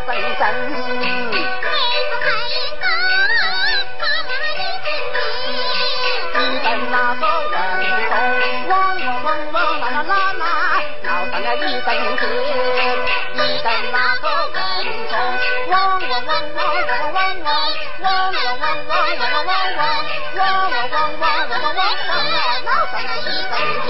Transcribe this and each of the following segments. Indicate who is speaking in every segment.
Speaker 1: 一
Speaker 2: 根针，妹子
Speaker 1: 抬走，把我的针针一
Speaker 2: 根那个针针，汪汪汪汪啦啦啦啦，闹上了一根针，那个针针，汪汪汪汪啦啦汪汪，汪汪汪汪啦啦汪汪，汪汪汪汪啦啦汪汪，闹上了一。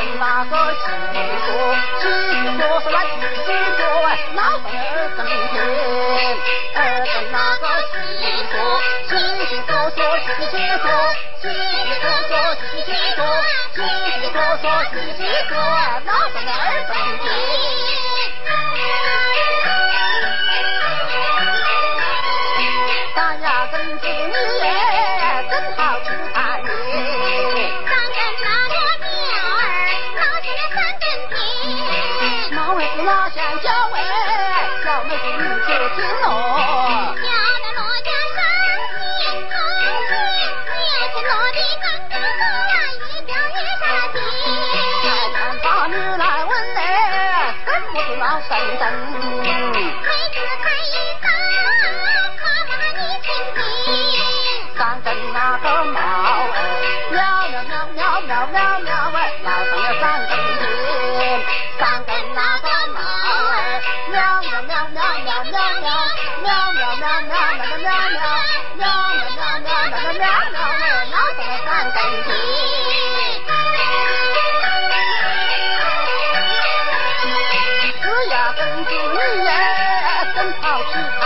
Speaker 1: 那个喜
Speaker 2: 婆喜婆是那喜喜婆老少爷二更天
Speaker 1: 二更那个喜婆
Speaker 2: 喜婆是
Speaker 1: 喜
Speaker 2: 婆喜婆是喜喜婆喜婆是
Speaker 1: 喜喜
Speaker 2: 婆喜是
Speaker 1: 喜婆老少二更天
Speaker 2: 老登登，
Speaker 1: 妹子快。
Speaker 2: 榛子嫩啊真好吃。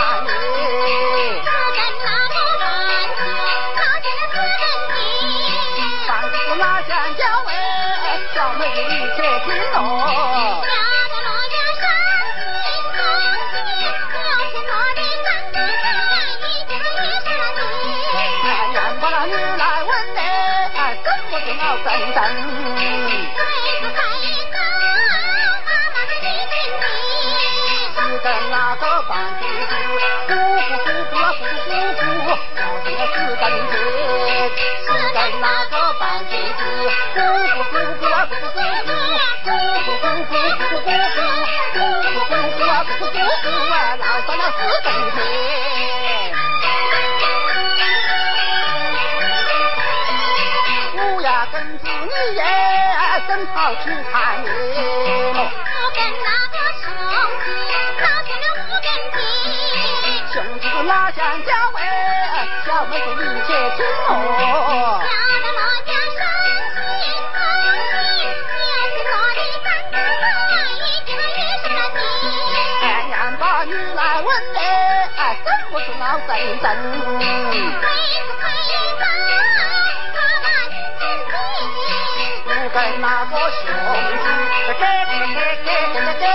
Speaker 2: 咱是我呀跟着你呀真好去看你为非是非分它乱阵地不分
Speaker 1: 那
Speaker 2: 个
Speaker 1: 凶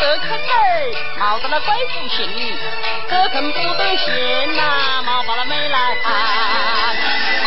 Speaker 1: 这坑儿，冒到了鬼府心得，这坑不得闲呐，冒到了
Speaker 2: 没来盘。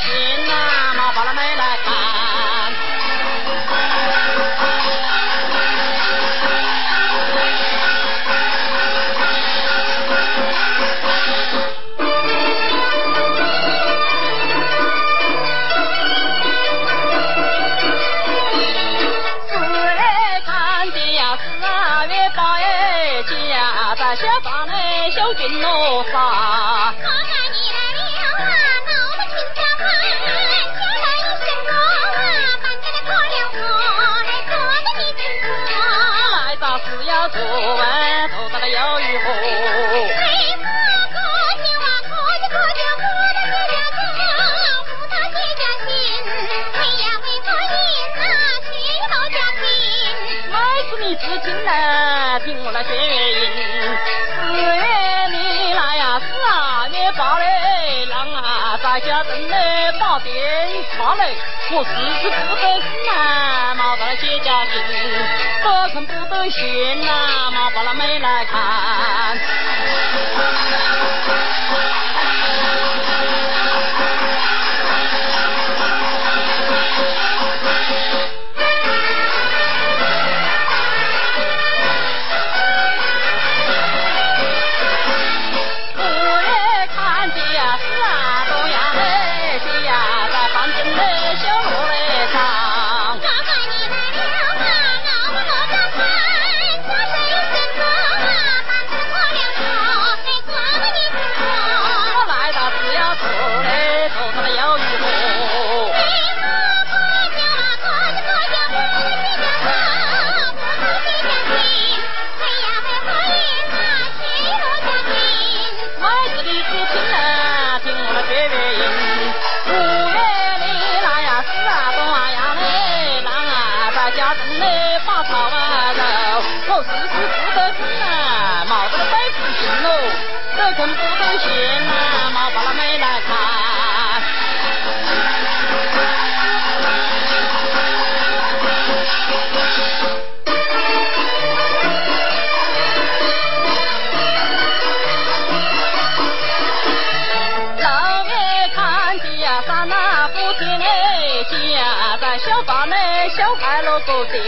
Speaker 2: 心呐、啊，麻烦了
Speaker 1: 妹妹看。小军喽，
Speaker 2: 发。家人来，打点差嘞，我时时不得难，麻烦了姐家人，不成不得闲呐，麻烦了妹来看。事事不得成啊，不行喽，得成不得行啊，毛把那没来看。
Speaker 3: 老看的呀，家在小房内，
Speaker 4: 小孩乐个顶。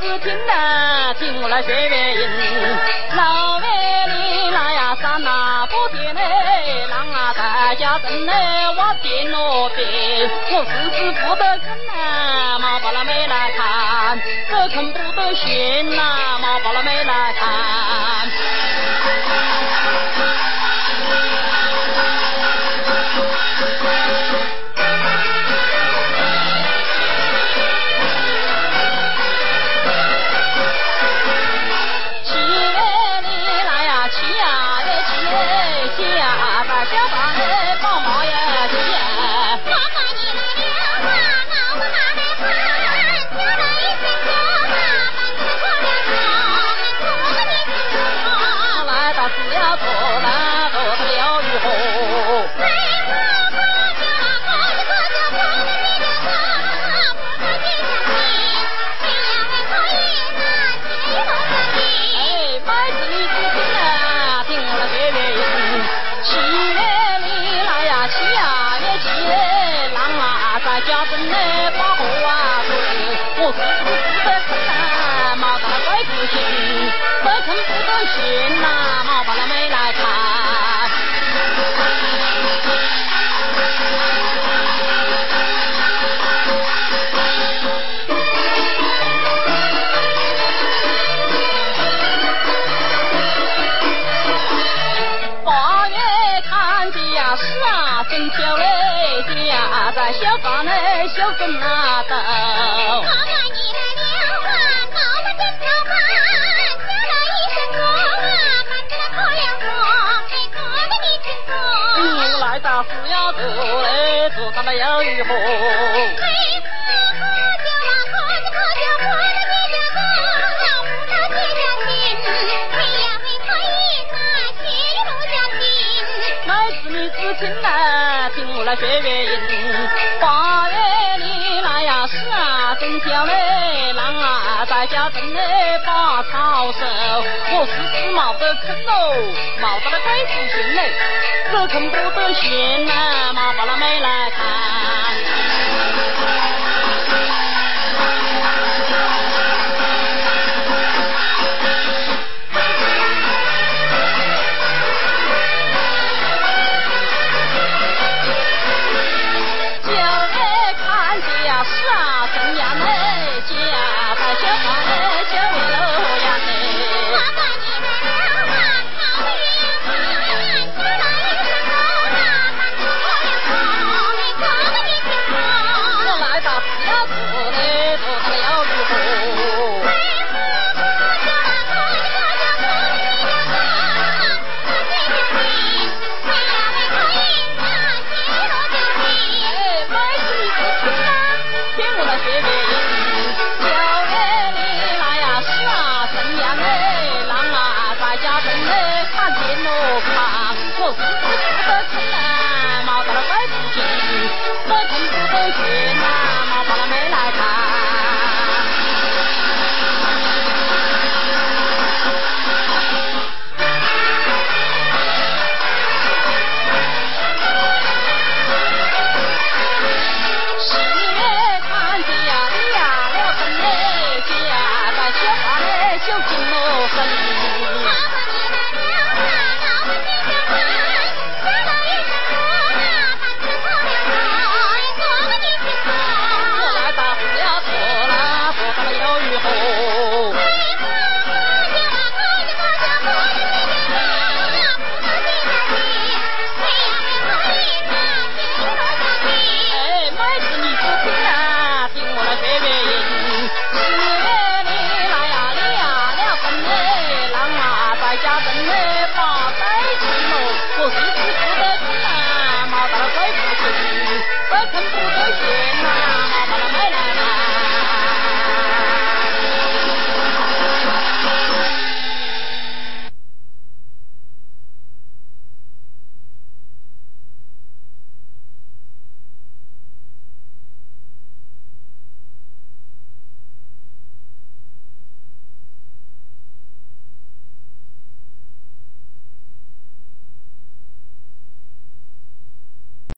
Speaker 4: 只听呐，听我来学原因。老外里来呀，山呐不点嘞，狼啊大家等嘞，我点罗田。我四肢不得劲呐，毛伯拉妹来看。这口不得行呐，毛伯拉妹来看。小镇那头。
Speaker 1: 妈妈你来了啊，老妈真操办，叫了一声哥啊，赶紧来可了说，哎哥的你听说，
Speaker 4: 你来到是要做嘞，做到了有一壶。
Speaker 1: 哎喝喝酒啊，喝着喝着喝了几家哥，不到几家亲，嘿呀嘿可以那谢路家亲。
Speaker 4: 乃是你知听呐，听我来学月音。嘞把草收。我时时冒得坑喽，冒到了鬼子心嘞，这坑不得行呐，毛把那妹来。